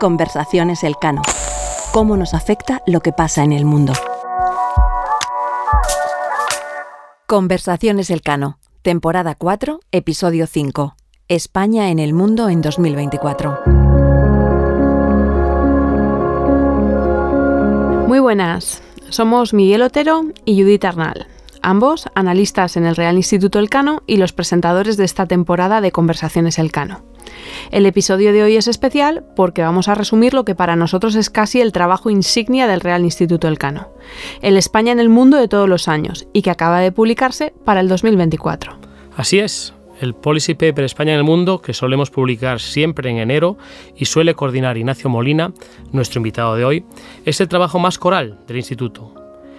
Conversaciones Elcano. ¿Cómo nos afecta lo que pasa en el mundo? Conversaciones Elcano, temporada 4, episodio 5. España en el mundo en 2024. Muy buenas, somos Miguel Otero y Judith Arnal, ambos analistas en el Real Instituto Elcano y los presentadores de esta temporada de Conversaciones Elcano. El episodio de hoy es especial porque vamos a resumir lo que para nosotros es casi el trabajo insignia del Real Instituto Elcano, el España en el mundo de todos los años y que acaba de publicarse para el 2024. Así es, el Policy Paper España en el Mundo, que solemos publicar siempre en enero y suele coordinar Ignacio Molina, nuestro invitado de hoy, es el trabajo más coral del Instituto.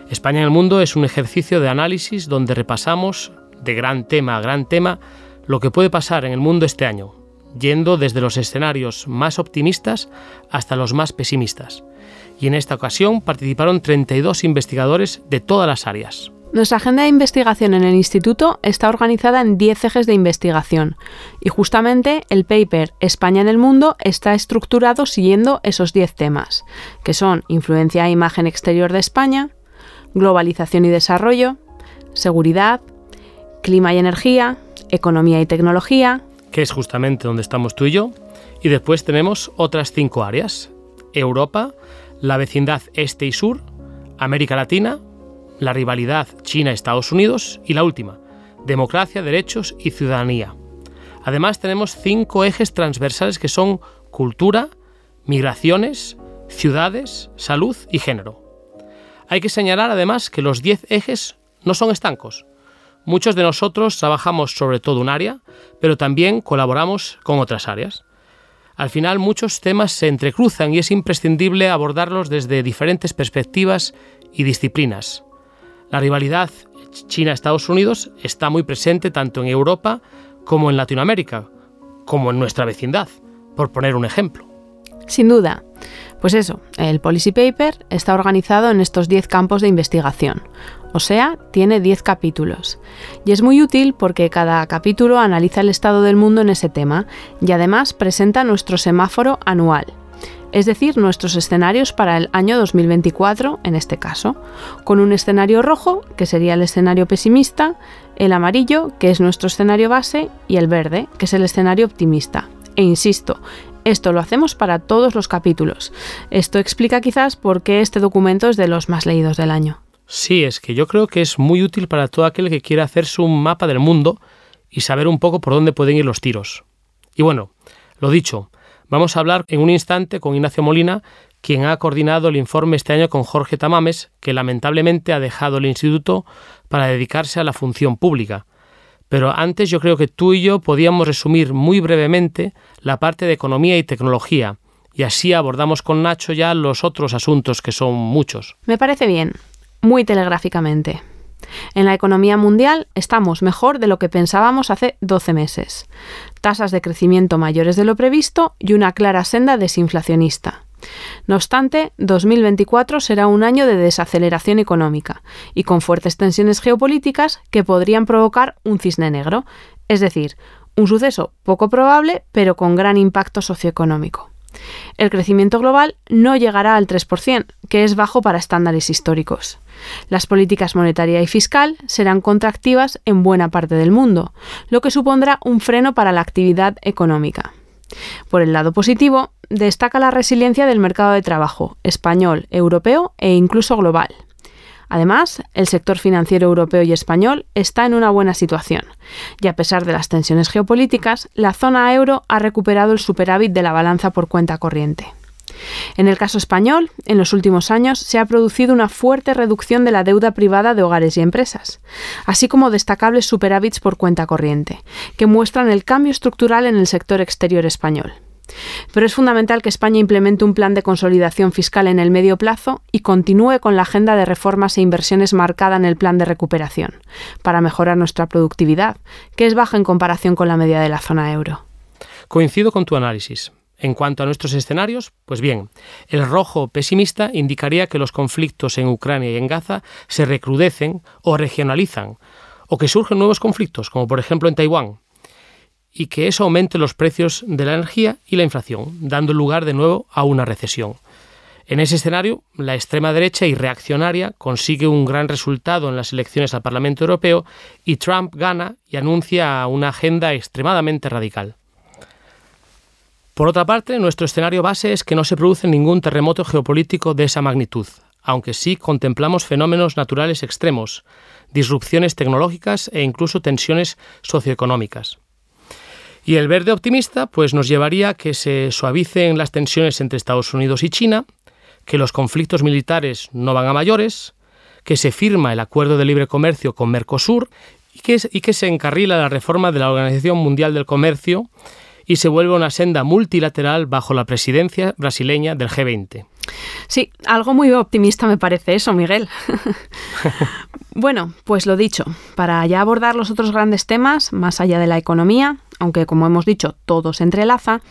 España en el Mundo es un ejercicio de análisis donde repasamos, de gran tema a gran tema, lo que puede pasar en el mundo este año, yendo desde los escenarios más optimistas hasta los más pesimistas. Y en esta ocasión participaron 32 investigadores de todas las áreas. Nuestra agenda de investigación en el instituto está organizada en 10 ejes de investigación y justamente el paper España en el mundo está estructurado siguiendo esos 10 temas, que son influencia e imagen exterior de España, globalización y desarrollo, seguridad, clima y energía, economía y tecnología, que es justamente donde estamos tú y yo, y después tenemos otras cinco áreas, Europa, la vecindad este y sur, América Latina, la rivalidad China-Estados Unidos y la última, democracia, derechos y ciudadanía. Además tenemos cinco ejes transversales que son cultura, migraciones, ciudades, salud y género. Hay que señalar además que los diez ejes no son estancos. Muchos de nosotros trabajamos sobre todo un área, pero también colaboramos con otras áreas. Al final muchos temas se entrecruzan y es imprescindible abordarlos desde diferentes perspectivas y disciplinas. La rivalidad China-Estados Unidos está muy presente tanto en Europa como en Latinoamérica, como en nuestra vecindad, por poner un ejemplo. Sin duda. Pues eso, el Policy Paper está organizado en estos 10 campos de investigación, o sea, tiene 10 capítulos. Y es muy útil porque cada capítulo analiza el estado del mundo en ese tema y además presenta nuestro semáforo anual, es decir, nuestros escenarios para el año 2024 en este caso, con un escenario rojo, que sería el escenario pesimista, el amarillo, que es nuestro escenario base, y el verde, que es el escenario optimista. E insisto, esto lo hacemos para todos los capítulos. Esto explica quizás por qué este documento es de los más leídos del año. Sí, es que yo creo que es muy útil para todo aquel que quiera hacerse un mapa del mundo y saber un poco por dónde pueden ir los tiros. Y bueno, lo dicho, vamos a hablar en un instante con Ignacio Molina, quien ha coordinado el informe este año con Jorge Tamames, que lamentablemente ha dejado el instituto para dedicarse a la función pública. Pero antes yo creo que tú y yo podíamos resumir muy brevemente la parte de economía y tecnología, y así abordamos con Nacho ya los otros asuntos que son muchos. Me parece bien muy telegráficamente. En la economía mundial estamos mejor de lo que pensábamos hace 12 meses. Tasas de crecimiento mayores de lo previsto y una clara senda desinflacionista. No obstante, 2024 será un año de desaceleración económica y con fuertes tensiones geopolíticas que podrían provocar un cisne negro, es decir, un suceso poco probable pero con gran impacto socioeconómico. El crecimiento global no llegará al 3%, que es bajo para estándares históricos. Las políticas monetaria y fiscal serán contractivas en buena parte del mundo, lo que supondrá un freno para la actividad económica. Por el lado positivo, destaca la resiliencia del mercado de trabajo español, europeo e incluso global. Además, el sector financiero europeo y español está en una buena situación, y a pesar de las tensiones geopolíticas, la zona euro ha recuperado el superávit de la balanza por cuenta corriente. En el caso español, en los últimos años se ha producido una fuerte reducción de la deuda privada de hogares y empresas, así como destacables superávits por cuenta corriente, que muestran el cambio estructural en el sector exterior español. Pero es fundamental que España implemente un plan de consolidación fiscal en el medio plazo y continúe con la agenda de reformas e inversiones marcada en el plan de recuperación, para mejorar nuestra productividad, que es baja en comparación con la media de la zona euro. Coincido con tu análisis. En cuanto a nuestros escenarios, pues bien, el rojo pesimista indicaría que los conflictos en Ucrania y en Gaza se recrudecen, o regionalizan, o que surgen nuevos conflictos, como por ejemplo en Taiwán. Y que eso aumente los precios de la energía y la inflación, dando lugar de nuevo a una recesión. En ese escenario, la extrema derecha y reaccionaria consigue un gran resultado en las elecciones al Parlamento Europeo y Trump gana y anuncia una agenda extremadamente radical. Por otra parte, nuestro escenario base es que no se produce ningún terremoto geopolítico de esa magnitud, aunque sí contemplamos fenómenos naturales extremos, disrupciones tecnológicas e incluso tensiones socioeconómicas. Y el verde optimista pues nos llevaría a que se suavicen las tensiones entre Estados Unidos y China, que los conflictos militares no van a mayores, que se firma el acuerdo de libre comercio con Mercosur y que, y que se encarrila la reforma de la Organización Mundial del Comercio y se vuelve una senda multilateral bajo la presidencia brasileña del G20. Sí, algo muy optimista me parece eso, Miguel. bueno, pues lo dicho, para ya abordar los otros grandes temas, más allá de la economía, aunque como hemos dicho, todo se entrelaza,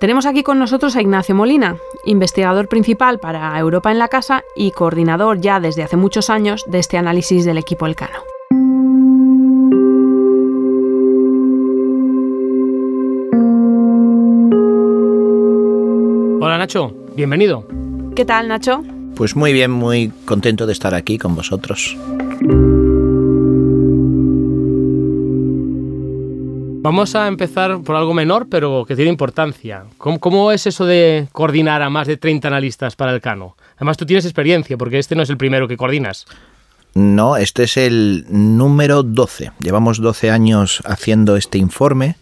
tenemos aquí con nosotros a Ignacio Molina, investigador principal para Europa en la Casa y coordinador ya desde hace muchos años de este análisis del equipo Elcano. Hola Nacho, bienvenido. ¿Qué tal Nacho? Pues muy bien, muy contento de estar aquí con vosotros. Vamos a empezar por algo menor, pero que tiene importancia. ¿Cómo, es eso de coordinar a más de 30 analistas para el Cano? Además, tú tienes experiencia, porque este no es el primero que coordinas. No, este es el número 12. Llevamos 12 años haciendo este informe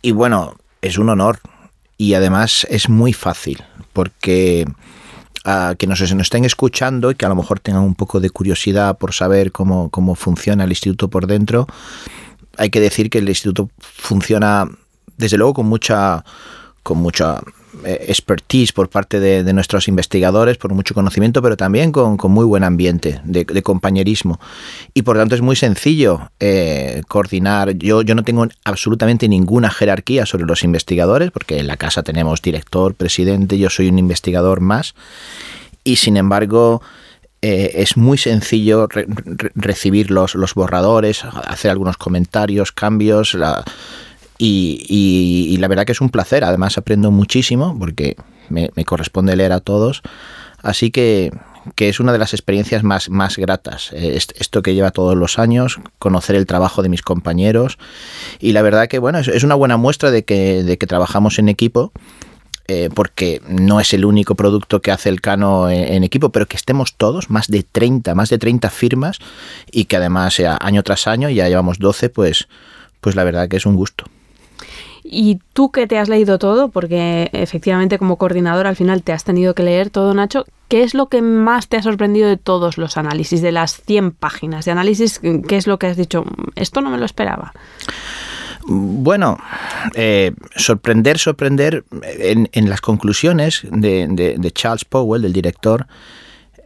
y bueno, es un honor y además es muy fácil porque a que nos, nos, estén escuchando y que a lo mejor tengan un poco de curiosidad por saber cómo, cómo funciona el instituto por dentro, hay que decir que el instituto funciona desde luego con mucha con mucha expertise por parte de, nuestros investigadores, por mucho conocimiento, pero también con, muy buen ambiente de, compañerismo. Y por tanto es muy sencillo eh, coordinar. Yo, yo no tengo absolutamente ninguna jerarquía sobre los investigadores, porque en la casa tenemos director, presidente, yo soy un investigador más. Y sin embargo, eh, es muy sencillo recibir los, los, borradores, hacer algunos comentarios, cambios. Y, la verdad que es un placer. Además aprendo muchísimo porque me, corresponde leer a todos. Así que, que, es una de las experiencias más, más gratas. Eh, esto que lleva todos los años, conocer el trabajo de mis compañeros. Y la verdad que bueno, es, es una buena muestra de que, de que trabajamos en equipo eh, porque no es el único producto que hace el Cano en, equipo, pero que estemos todos, más de 30, más de 30 firmas, y que además sea año tras año, ya llevamos 12, pues, pues la verdad que es un gusto. Y tú que te has leído todo, porque efectivamente como coordinador al final te has tenido que leer todo, Nacho, ¿qué es lo que más te ha sorprendido de todos los análisis, de las 100 páginas de análisis? ¿Qué es lo que has dicho? Esto no me lo esperaba. Bueno, eh, sorprender, sorprender en, las conclusiones de, Charles Powell, del director,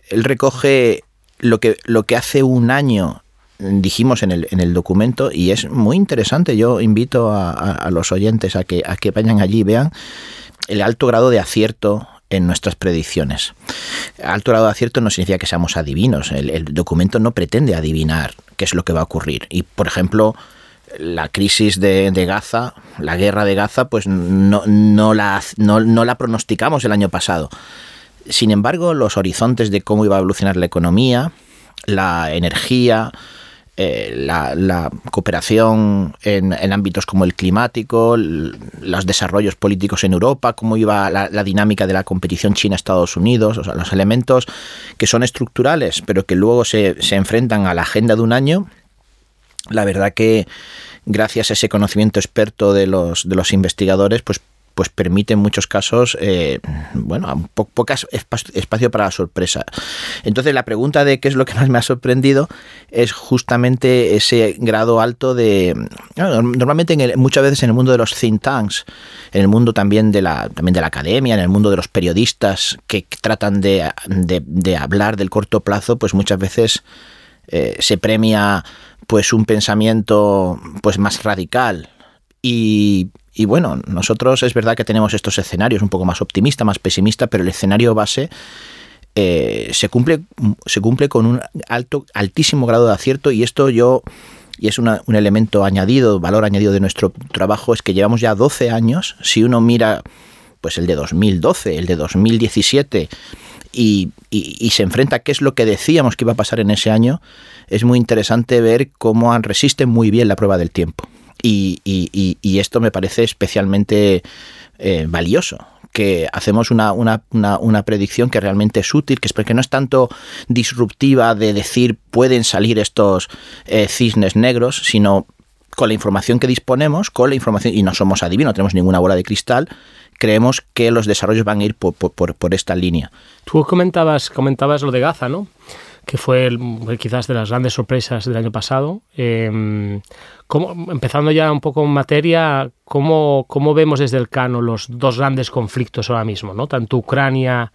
él recoge lo que, lo que hace un año dijimos en el, en el documento y es muy interesante. Yo invito a, los oyentes a que, a que vayan allí y vean el alto grado de acierto en nuestras predicciones. Alto grado de acierto no significa que seamos adivinos. El, el documento no pretende adivinar qué es lo que va a ocurrir. Y, por ejemplo, la crisis de, Gaza, la guerra de Gaza, pues no, no, la, no, la pronosticamos el año pasado. Sin embargo, los horizontes de cómo iba a evolucionar la economía, la energía, eh, la, cooperación en, ámbitos como el climático, los desarrollos políticos en Europa, cómo iba la, dinámica de la competición China-Estados Unidos, o sea, los elementos que son estructurales, pero que luego se, se enfrentan a la agenda de un año, la verdad que gracias a ese conocimiento experto de los, de los investigadores, pues pues permite en muchos casos, eh, bueno, un poco espacio para la sorpresa. Entonces la pregunta de qué es lo que más me ha sorprendido es justamente ese grado alto de, normalmente en muchas veces en el mundo de los think tanks, en el mundo también de la, también de la academia, en el mundo de los periodistas que tratan de, de, hablar del corto plazo, pues muchas veces eh, se premia pues un pensamiento pues más radical y, bueno, nosotros es verdad que tenemos estos escenarios un poco más optimista, más pesimista, pero el escenario base eh, se, cumple, se cumple con un alto, altísimo grado de acierto y esto yo y es un elemento añadido, valor añadido de nuestro trabajo, es que llevamos ya 12 años, si uno mira pues el de 2012, el de 2017, y, se enfrenta a qué es lo que decíamos que iba a pasar en ese año, es muy interesante ver cómo resisten muy bien la prueba del tiempo. Y, esto me parece especialmente eh, valioso que hacemos una, predicción que realmente es útil, que es porque no es tanto disruptiva de decir pueden salir estos eh, cisnes negros, sino con la información que disponemos, con la información, y no somos adivinos, no tenemos ninguna bola de cristal, creemos que los desarrollos van a ir por, por, esta línea. Tú comentabas, comentabas lo de Gaza, ¿no? Que fue quizás de las grandes sorpresas del año pasado. Em, empezando ya un poco en materia, ¿cómo, ¿cómo, vemos desde el Cano los dos grandes conflictos ahora mismo, ¿no? tanto Ucrania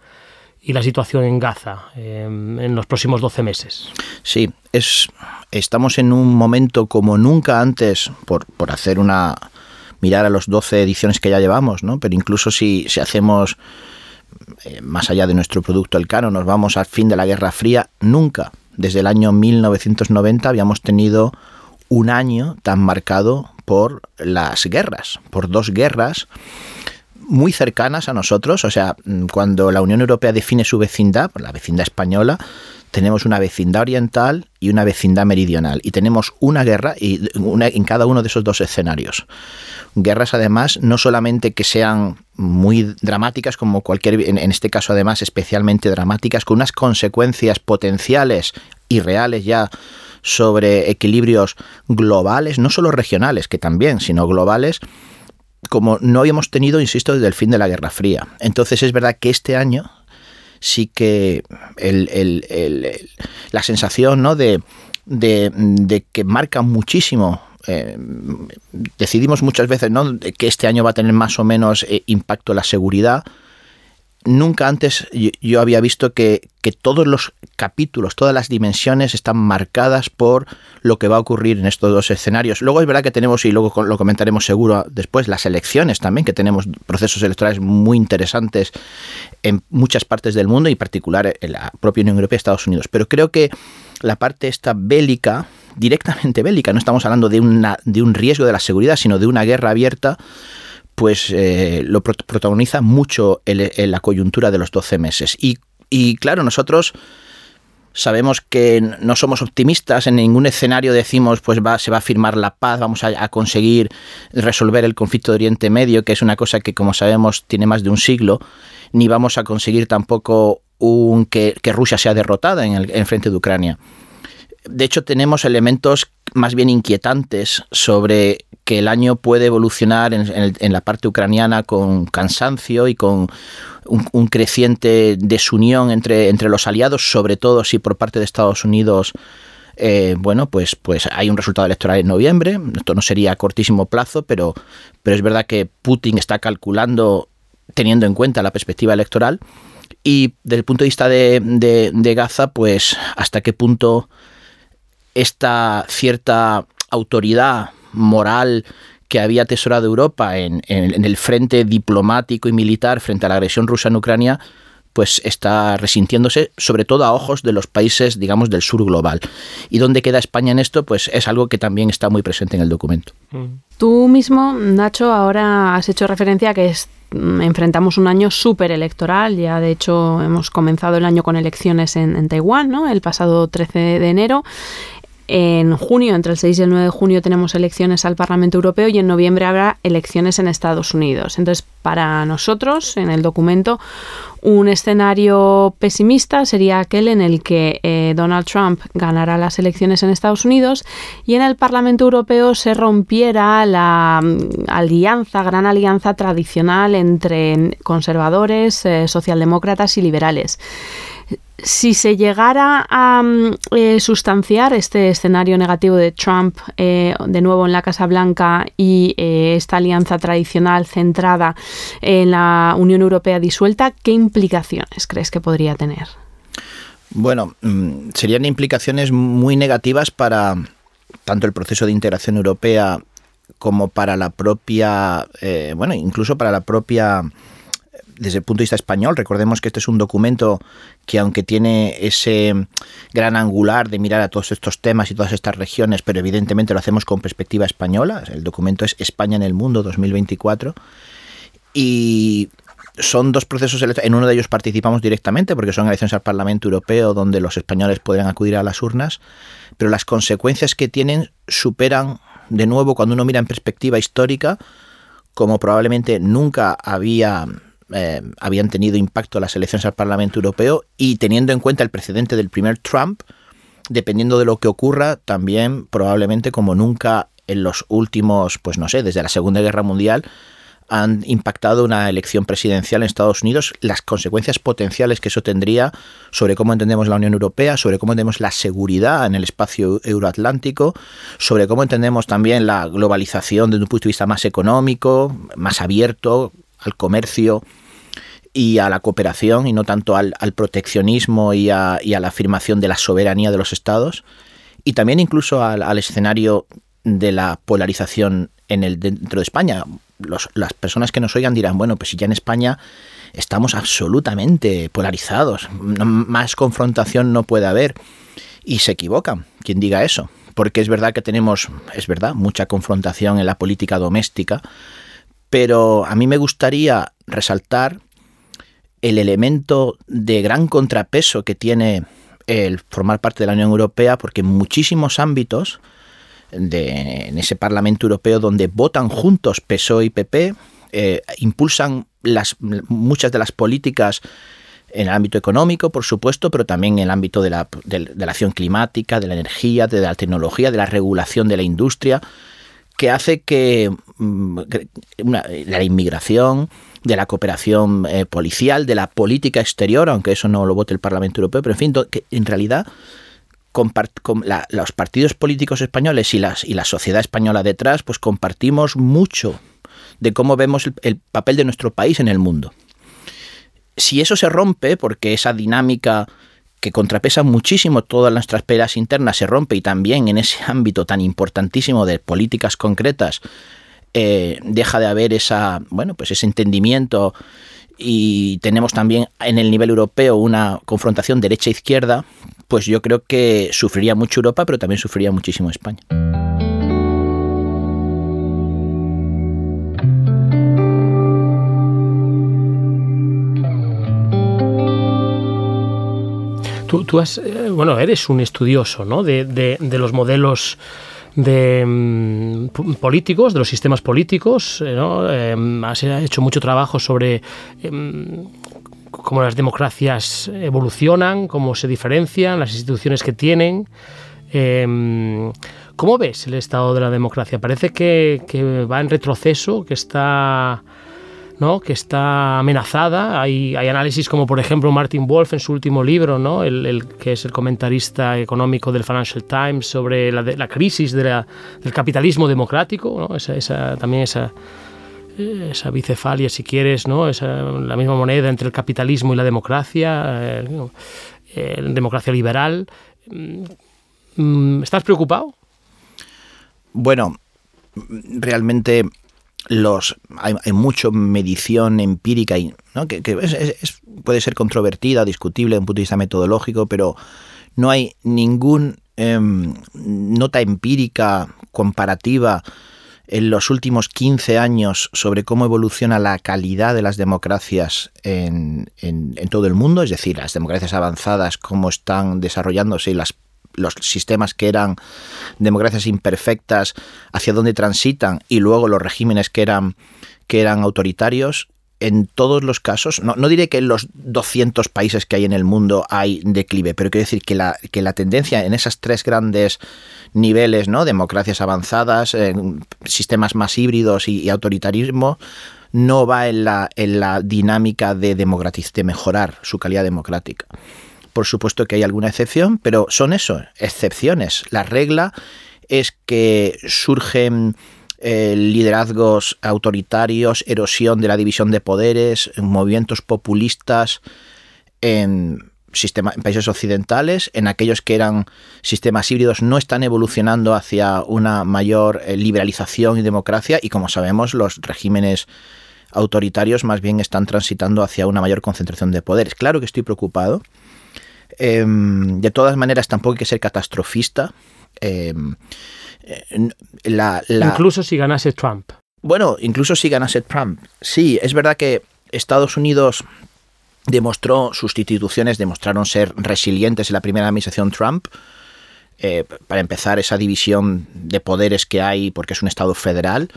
y la situación en Gaza em, en los próximos 12 meses? Sí, es, estamos en un momento como nunca antes, por, por hacer una mirar a los 12 ediciones que ya llevamos, ¿no? pero incluso si, si hacemos eh, más allá de nuestro producto el cano, nos vamos al fin de la Guerra Fría, nunca desde el año 1990 habíamos tenido un año tan marcado por las guerras, por dos guerras muy cercanas a nosotros, o sea, cuando la Unión Europea define su vecindad, la vecindad española, tenemos una vecindad oriental y una vecindad meridional. Y tenemos una guerra y en cada uno de esos dos escenarios. Guerras, además, no solamente que sean muy dramáticas, como cualquier, en, este caso, además, especialmente dramáticas, con unas consecuencias potenciales y reales ya sobre equilibrios globales, no solo regionales, que también, sino globales, como no habíamos tenido, insisto, desde el fin de la Guerra Fría. Entonces es verdad que este año sí que la sensación ¿no? de, que marca muchísimo eh, decidimos muchas veces ¿no? que este año va a tener más o menos eh, impacto la seguridad nunca antes yo, había visto que, todos los capítulos, todas las dimensiones están marcadas por lo que va a ocurrir en estos dos escenarios. Luego es verdad que tenemos, y luego lo comentaremos seguro después, las elecciones también, que tenemos procesos electorales muy interesantes en muchas partes del mundo y en particular en la propia Unión Europea y Estados Unidos. Pero creo que la parte esta bélica, directamente bélica, no estamos hablando de, una, de un riesgo de la seguridad, sino de una guerra abierta, pues eh, lo protagoniza mucho en la coyuntura de los 12 meses. Y, claro, nosotros sabemos que no somos optimistas, en ningún escenario decimos pues va, se va a firmar la paz, vamos a, conseguir resolver el conflicto de Oriente Medio, que es una cosa que como sabemos tiene más de un siglo, ni vamos a conseguir tampoco un, que, Rusia sea derrotada en el en frente de Ucrania. De hecho, tenemos elementos más bien inquietantes sobre que el año puede evolucionar en, la parte ucraniana con cansancio y con un, creciente desunión entre, entre los aliados, sobre todo si por parte de Estados Unidos eh, bueno, pues, pues hay un resultado electoral en noviembre. Esto no sería a cortísimo plazo, pero, pero es verdad que Putin está calculando teniendo en cuenta la perspectiva electoral. Y desde el punto de vista de, de Gaza, pues hasta qué punto esta cierta autoridad moral que había atesorado Europa en, el frente diplomático y militar frente a la agresión rusa en Ucrania, pues está resintiéndose, sobre todo a ojos de los países, digamos, del sur global. ¿Y dónde queda España en esto? Pues es algo que también está muy presente en el documento. Mm. Tú mismo, Nacho, ahora has hecho referencia a que mm, enfrentamos un año súper electoral. Ya, de hecho, hemos comenzado el año con elecciones en, en Taiwán, ¿no? El pasado 13 de enero. En junio, entre el 6 y el 9 de junio, tenemos elecciones al Parlamento Europeo y en noviembre habrá elecciones en Estados Unidos. Entonces, para nosotros, en el documento, un escenario pesimista sería aquel en el que eh, Donald Trump ganara las elecciones en Estados Unidos y en el Parlamento Europeo se rompiera la mm, alianza, gran alianza tradicional entre conservadores, eh, socialdemócratas y liberales si se llegara a mm, eh, sustanciar este escenario negativo de Trump eh, de nuevo en la Casa Blanca y eh, esta alianza tradicional centrada en la Unión Europea disuelta, ¿qué implicaciones crees que podría tener? Bueno, mm, serían implicaciones muy negativas para tanto el proceso de integración europea como para la propia, bueno, incluso para la propia desde el punto de vista español. Recordemos que este es un documento que aunque tiene ese gran angular de mirar a todos estos temas y todas estas regiones, pero evidentemente lo hacemos con perspectiva española. El documento es España en el mundo 2024. Y son dos procesos En uno de ellos participamos directamente porque son elecciones al Parlamento Europeo donde los españoles podrán acudir a las urnas, pero las consecuencias que tienen superan, de nuevo, cuando uno mira en perspectiva histórica, como probablemente nunca había eh, habían tenido impacto las elecciones al Parlamento Europeo y teniendo en cuenta el precedente del primer Trump, dependiendo de lo que ocurra, también probablemente como nunca en los últimos, pues no sé, desde la Segunda Guerra Mundial, han impactado una elección presidencial en Estados Unidos, las consecuencias potenciales que eso tendría sobre cómo entendemos la Unión Europea, sobre cómo entendemos la seguridad en el espacio euroatlántico, sobre cómo entendemos también la globalización desde un punto de vista más económico, más abierto al comercio y a la cooperación y no tanto al, proteccionismo y a, la afirmación de la soberanía de los estados y también incluso al, escenario de la polarización en el dentro de España las personas que nos oigan dirán, bueno, pues si ya en España estamos absolutamente polarizados, más confrontación no puede haber. Y se equivocan quien diga eso, porque es verdad que tenemos, es verdad, mucha confrontación en la política doméstica, pero a mí me gustaría resaltar el elemento de gran contrapeso que tiene el formar parte de la Unión Europea, porque en muchísimos ámbitos, en ese Parlamento Europeo donde votan juntos PSOE y PP, eh, impulsan muchas de las políticas en el ámbito económico, por supuesto, pero también en el ámbito de la, acción climática, de la energía, de la tecnología, de la regulación de la industria, que hace que mm, la inmigración, de la cooperación eh, policial, de la política exterior, aunque eso no lo vote el Parlamento Europeo, pero en fin, que en realidad con los partidos políticos españoles y, las, y la sociedad española detrás, pues compartimos mucho de cómo vemos el, papel de nuestro país en el mundo. Si eso se rompe, porque esa dinámica que contrapesa muchísimo todas nuestras peras internas se rompe y también en ese ámbito tan importantísimo de políticas concretas eh, deja de haber esa, bueno, pues ese entendimiento y tenemos también en el nivel europeo una confrontación derecha-izquierda, pues yo creo que sufriría mucho Europa, pero también sufriría muchísimo España. Tú, has, eh, bueno, eres un estudioso ¿no? de, de los modelos de mm, políticos, de los sistemas políticos. Eh, ¿no? Em, has hecho mucho trabajo sobre em, cómo las democracias evolucionan, cómo se diferencian, las instituciones que tienen. ¿Cómo ves el estado de la democracia? Parece que, que va en retroceso, que está ¿no? que está amenazada. Hay, hay, análisis como, por ejemplo, Martin Wolf en su último libro, ¿no? el, que es el comentarista económico del Financial Times, sobre la, la crisis de la, del capitalismo democrático, ¿no? esa, esa, también esa, esa bicefalia, si quieres, ¿no? esa, la misma moneda entre el capitalismo y la democracia, eh, eh democracia liberal. Mm, ¿Estás preocupado? Bueno, realmente los hay, hay mucha medición empírica y, ¿no? que, puede ser controvertida, discutible desde un punto de vista metodológico, pero no hay ningún em, nota empírica comparativa en los últimos 15 años sobre cómo evoluciona la calidad de las democracias en, en, todo el mundo, es decir, las democracias avanzadas, cómo están desarrollándose y las los sistemas que eran democracias imperfectas, hacia dónde transitan, y luego los regímenes que eran, que eran autoritarios, en todos los casos, no, no, diré que en los 200 países que hay en el mundo hay declive, pero quiero decir que la, que la tendencia en esos tres grandes niveles, ¿no? democracias avanzadas, sistemas más híbridos y, autoritarismo, no va en la, en la dinámica de, de mejorar su calidad democrática. Por supuesto que hay alguna excepción, pero son eso, excepciones. La regla es que surgen eh, liderazgos autoritarios, erosión de la división de poderes, movimientos populistas en, en países occidentales, en aquellos que eran sistemas híbridos no están evolucionando hacia una mayor eh, liberalización y democracia y como sabemos los regímenes autoritarios más bien están transitando hacia una mayor concentración de poderes. Claro que estoy preocupado. Em, de todas maneras, tampoco hay que ser catastrofista. Em, eh, incluso si ganase Trump. Bueno, incluso si ganase Trump. Sí, es verdad que Estados Unidos demostró, sus instituciones demostraron ser resilientes en la primera administración Trump. Eh, para empezar, esa división de poderes que hay, porque es un Estado federal,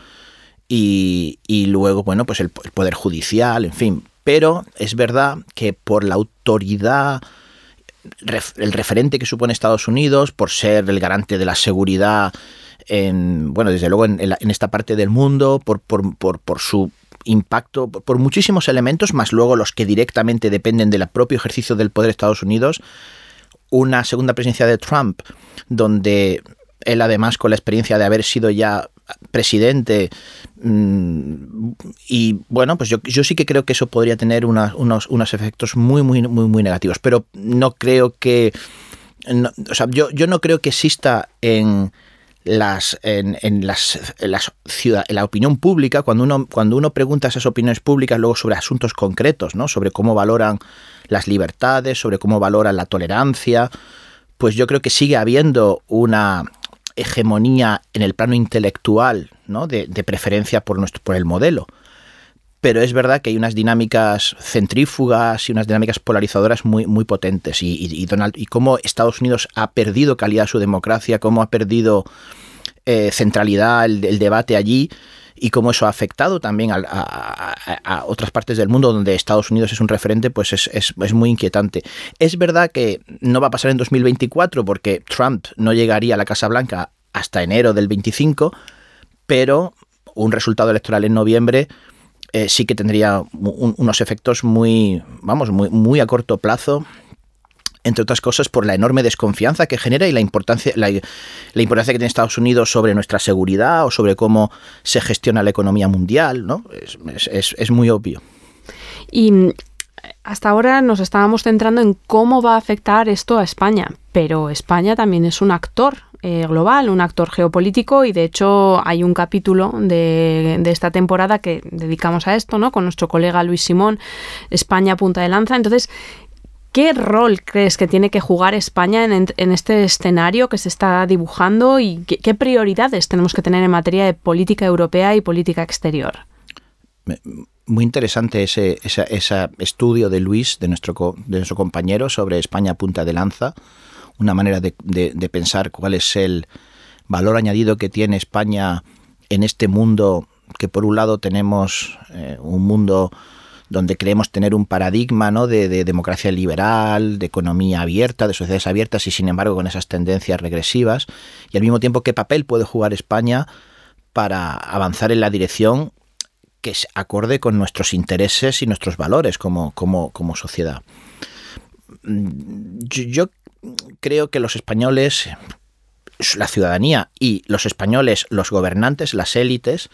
y, luego, bueno, pues el, poder judicial, en fin. Pero es verdad que por la autoridad, el referente que supone Estados Unidos, por ser el garante de la seguridad en, bueno, desde luego en, esta parte del mundo, por, por, por, su impacto, por muchísimos elementos, más luego los que directamente dependen del propio ejercicio del poder de Estados Unidos, una segunda presidencia de Trump, donde él además con la experiencia de haber sido ya presidente mm, y bueno pues yo, yo, sí que creo que eso podría tener unos, unos, efectos muy muy muy muy negativos pero no creo que o sea, yo, yo no creo que exista en las, en, en las, las ciudad, en la opinión pública, cuando uno, cuando uno pregunta esas opiniones públicas luego sobre asuntos concretos, ¿no? sobre cómo valoran las libertades, sobre cómo valoran la tolerancia, pues yo creo que sigue habiendo una hegemonía en el plano intelectual, ¿no? de, de preferencia por, nuestro, por el modelo pero es verdad que hay unas dinámicas centrífugas y unas dinámicas polarizadoras muy, muy potentes. Y, Donald, y cómo Estados Unidos ha perdido calidad su democracia, cómo ha perdido eh, centralidad el, debate allí y cómo eso ha afectado también a, otras partes del mundo donde Estados Unidos es un referente, pues es, es, es, muy inquietante. Es verdad que no va a pasar en 2024 porque Trump no llegaría a la Casa Blanca hasta enero del 25, pero un resultado electoral en noviembre eh, sí que tendría unos efectos muy, vamos, muy, muy a corto plazo entre otras cosas por la enorme desconfianza que genera y la importancia, la, importancia que tiene Estados Unidos sobre nuestra seguridad o sobre cómo se gestiona la economía mundial, ¿no? Es, es muy obvio. Y mm, hasta ahora nos estábamos centrando en cómo va a afectar esto a España, pero España también es un actor eh, global, un actor geopolítico y de hecho hay un capítulo de, esta temporada que dedicamos a esto, ¿no? Con nuestro colega Luis Simón, España punta de lanza. Entonces, ¿Qué rol crees que tiene que jugar España en, este escenario que se está dibujando y qué, prioridades tenemos que tener en materia de política europea y política exterior? Muy interesante ese, estudio de Luis, de nuestro, de nuestro compañero, sobre España punta de lanza una manera de, pensar cuál es el valor añadido que tiene España en este mundo que por un lado tenemos eh, un mundo donde creemos tener un paradigma ¿no? de, democracia liberal, de economía abierta, de sociedades abiertas y sin embargo con esas tendencias regresivas, y al mismo tiempo qué papel puede jugar España para avanzar en la dirección que es acorde con nuestros intereses y nuestros valores como, como, como sociedad. Yo creo que los españoles, la ciudadanía y los españoles, los gobernantes, las élites,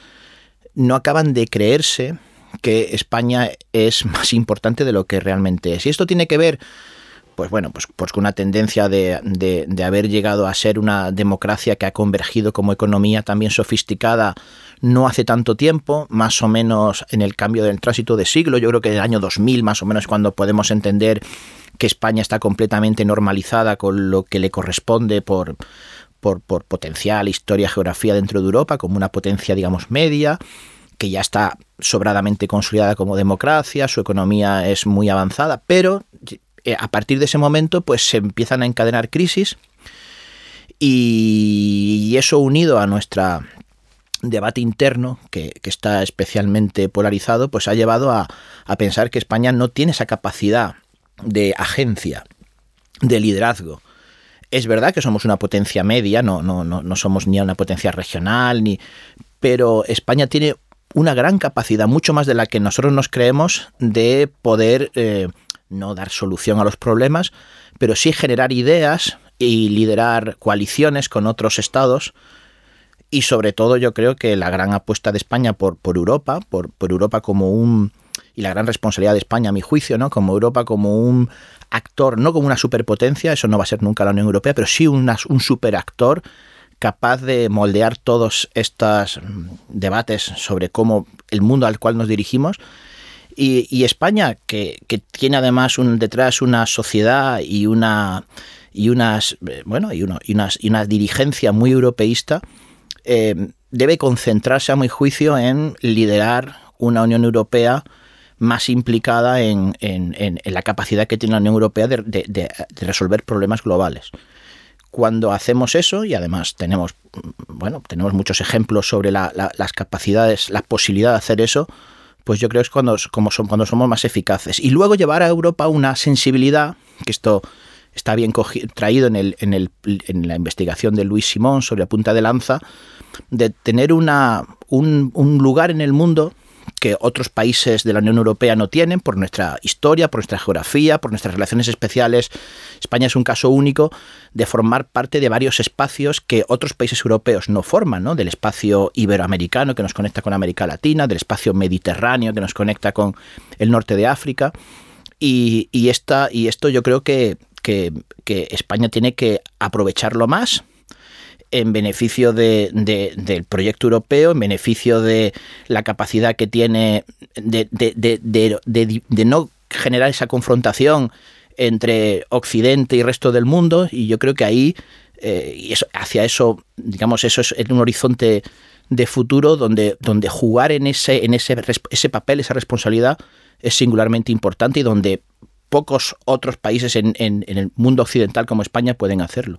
no acaban de creerse que España es más importante de lo que realmente es. Y esto tiene que ver, pues bueno, pues, pues con una tendencia de, de, haber llegado a ser una democracia que ha convergido como economía también sofisticada no hace tanto tiempo, más o menos en el cambio del tránsito de siglo, yo creo que en el año 2000 más o menos cuando podemos entender que España está completamente normalizada con lo que le corresponde por, por, potencial, historia, geografía dentro de Europa, como una potencia, digamos, media, que ya está sobradamente consolidada como democracia, su economía es muy avanzada, pero eh, a partir de ese momento pues se empiezan a encadenar crisis y eso unido a nuestro debate interno que, está especialmente polarizado, pues ha llevado a, a pensar que España no tiene esa capacidad de agencia, de liderazgo. Es verdad que somos una potencia media, no, no, no, no somos ni una potencia regional, ni, pero España tiene una gran capacidad, mucho más de la que nosotros nos creemos, de poder eh, no dar solución a los problemas, pero sí generar ideas y liderar coaliciones con otros estados. Y sobre todo yo creo que la gran apuesta de España por, por Europa, por, por Europa como un, y la gran responsabilidad de España, a mi juicio, ¿no? como Europa, como un actor, no como una superpotencia, eso no va a ser nunca la Unión Europea, pero sí un superactor capaz de moldear todos estos mm, debates sobre cómo el mundo al cual nos dirigimos. Y, España, que, tiene además un, detrás una sociedad y una y unas bueno y, unas, y una dirigencia muy europeísta, eh, debe concentrarse a mi juicio en liderar una Unión Europea más implicada en, la capacidad que tiene la Unión Europea de, resolver problemas globales. Cuando hacemos eso, y además tenemos, bueno, tenemos muchos ejemplos sobre las capacidades, la posibilidad de hacer eso, pues yo creo que es cuando, como cuando somos más eficaces. Y luego llevar a Europa una sensibilidad, que esto está bien traído en, la investigación de Luis Simón sobre la punta de lanza, de tener un lugar en el mundo que otros países de la Unión Europea no tienen por nuestra historia, por nuestra geografía, por nuestras relaciones especiales. España es un caso único de formar parte de varios espacios que otros países europeos no forman, ¿no? Del espacio iberoamericano que nos conecta con América Latina, del espacio mediterráneo que nos conecta con el norte de África. Y, esta, y esto yo creo que, que, que España tiene que aprovecharlo más en beneficio de, del proyecto europeo, en beneficio de la capacidad que tiene de, de, no generar esa confrontación entre Occidente y resto del mundo. Y yo creo que ahí, eh, eso, hacia eso, digamos, eso es en un horizonte de futuro donde, donde jugar en ese, en ese, ese papel, esa responsabilidad, es singularmente importante y donde pocos otros países en, en el mundo occidental como España pueden hacerlo.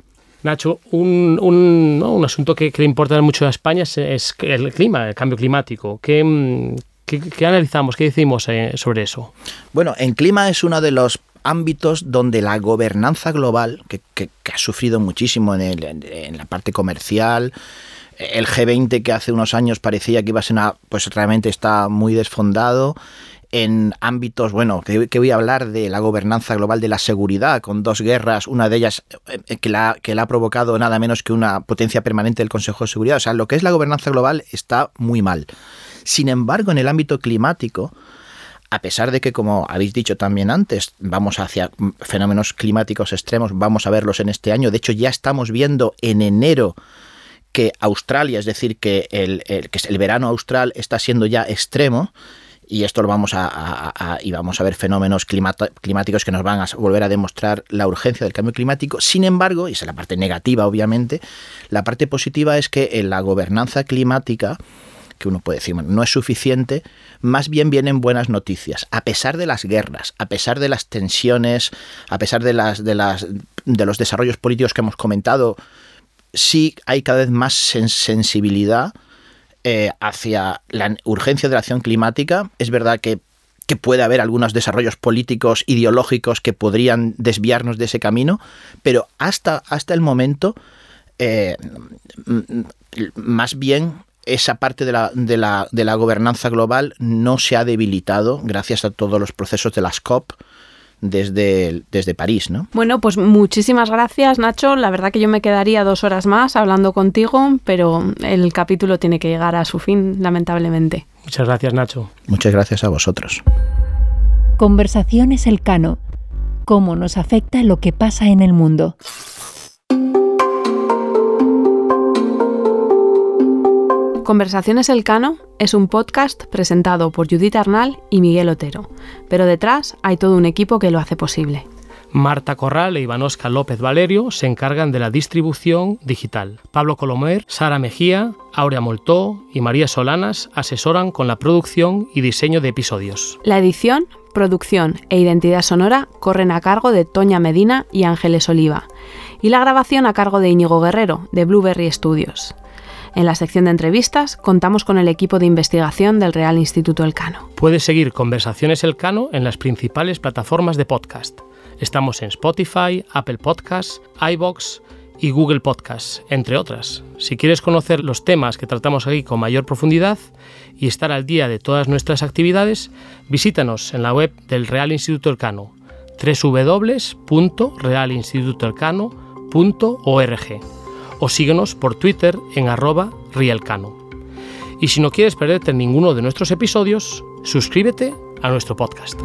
Nacho, un, un, asunto que, le importa mucho a España es, el clima, el cambio climático. ¿Qué, qué, analizamos, qué decimos eh, sobre eso? Bueno, en clima es uno de los ámbitos donde la gobernanza global, que, ha sufrido muchísimo en, en, la parte comercial, el G20 que hace unos años parecía que iba a ser una, pues realmente está muy desfondado en ámbitos, bueno, que, voy a hablar de la gobernanza global de la seguridad, con dos guerras, una de ellas eh, que la, que la ha provocado nada menos que una potencia permanente del Consejo de Seguridad. O sea, lo que es la gobernanza global está muy mal. Sin embargo, en el ámbito climático, a pesar de que, como habéis dicho también antes, vamos hacia fenómenos climáticos extremos, vamos a verlos en este año. De hecho, ya estamos viendo en enero que Australia, es decir, que el, que el verano austral está siendo ya extremo y esto lo vamos a, y vamos a ver fenómenos climáticos que nos van a volver a demostrar la urgencia del cambio climático. Sin embargo, y esa es la parte negativa obviamente, la parte positiva es que en la gobernanza climática que uno puede decir, no es suficiente, más bien vienen buenas noticias. A pesar de las guerras, a pesar de las tensiones, a pesar de, las, de, las, de los desarrollos políticos que hemos comentado, sí hay cada vez más sensibilidad eh, hacia la urgencia de la acción climática. Es verdad que, puede haber algunos desarrollos políticos, ideológicos que podrían desviarnos de ese camino, pero hasta, hasta el momento, eh, más bien esa parte de la, de, la, de la gobernanza global no se ha debilitado gracias a todos los procesos de las COP desde, desde París, ¿no? Bueno, pues muchísimas gracias, Nacho. La verdad que yo me quedaría dos horas más hablando contigo, pero el capítulo tiene que llegar a su fin, lamentablemente. Muchas gracias, Nacho. Muchas gracias a vosotros. Conversaciones Elcano. ¿Cómo nos afecta lo que pasa en el mundo? Conversaciones Elcano es un podcast presentado por Judith Arnal y Miguel Otero, pero detrás hay todo un equipo que lo hace posible. Marta Corral e Ivanosca López Valerio se encargan de la distribución digital. Pablo Colomer, Sara Mejía, Aurea Moltó y María Solanas asesoran con la producción y diseño de episodios. La edición, producción e identidad sonora corren a cargo de Toña Medina y Ángeles Oliva, y la grabación a cargo de Íñigo Guerrero, de Blueberry Studios. En la sección de entrevistas contamos con el equipo de investigación del Real Instituto Elcano. Puedes seguir Conversaciones Elcano en las principales plataformas de podcast. Estamos en Spotify, Apple Podcasts, iBox y Google Podcasts, entre otras. Si quieres conocer los temas que tratamos aquí con mayor profundidad y estar al día de todas nuestras actividades, visítanos en la web del Real Instituto Elcano www.realinstitutoelcano.org o síguenos por Twitter en arroba rielcano. Y si no quieres perderte ninguno de nuestros episodios, suscríbete a nuestro podcast.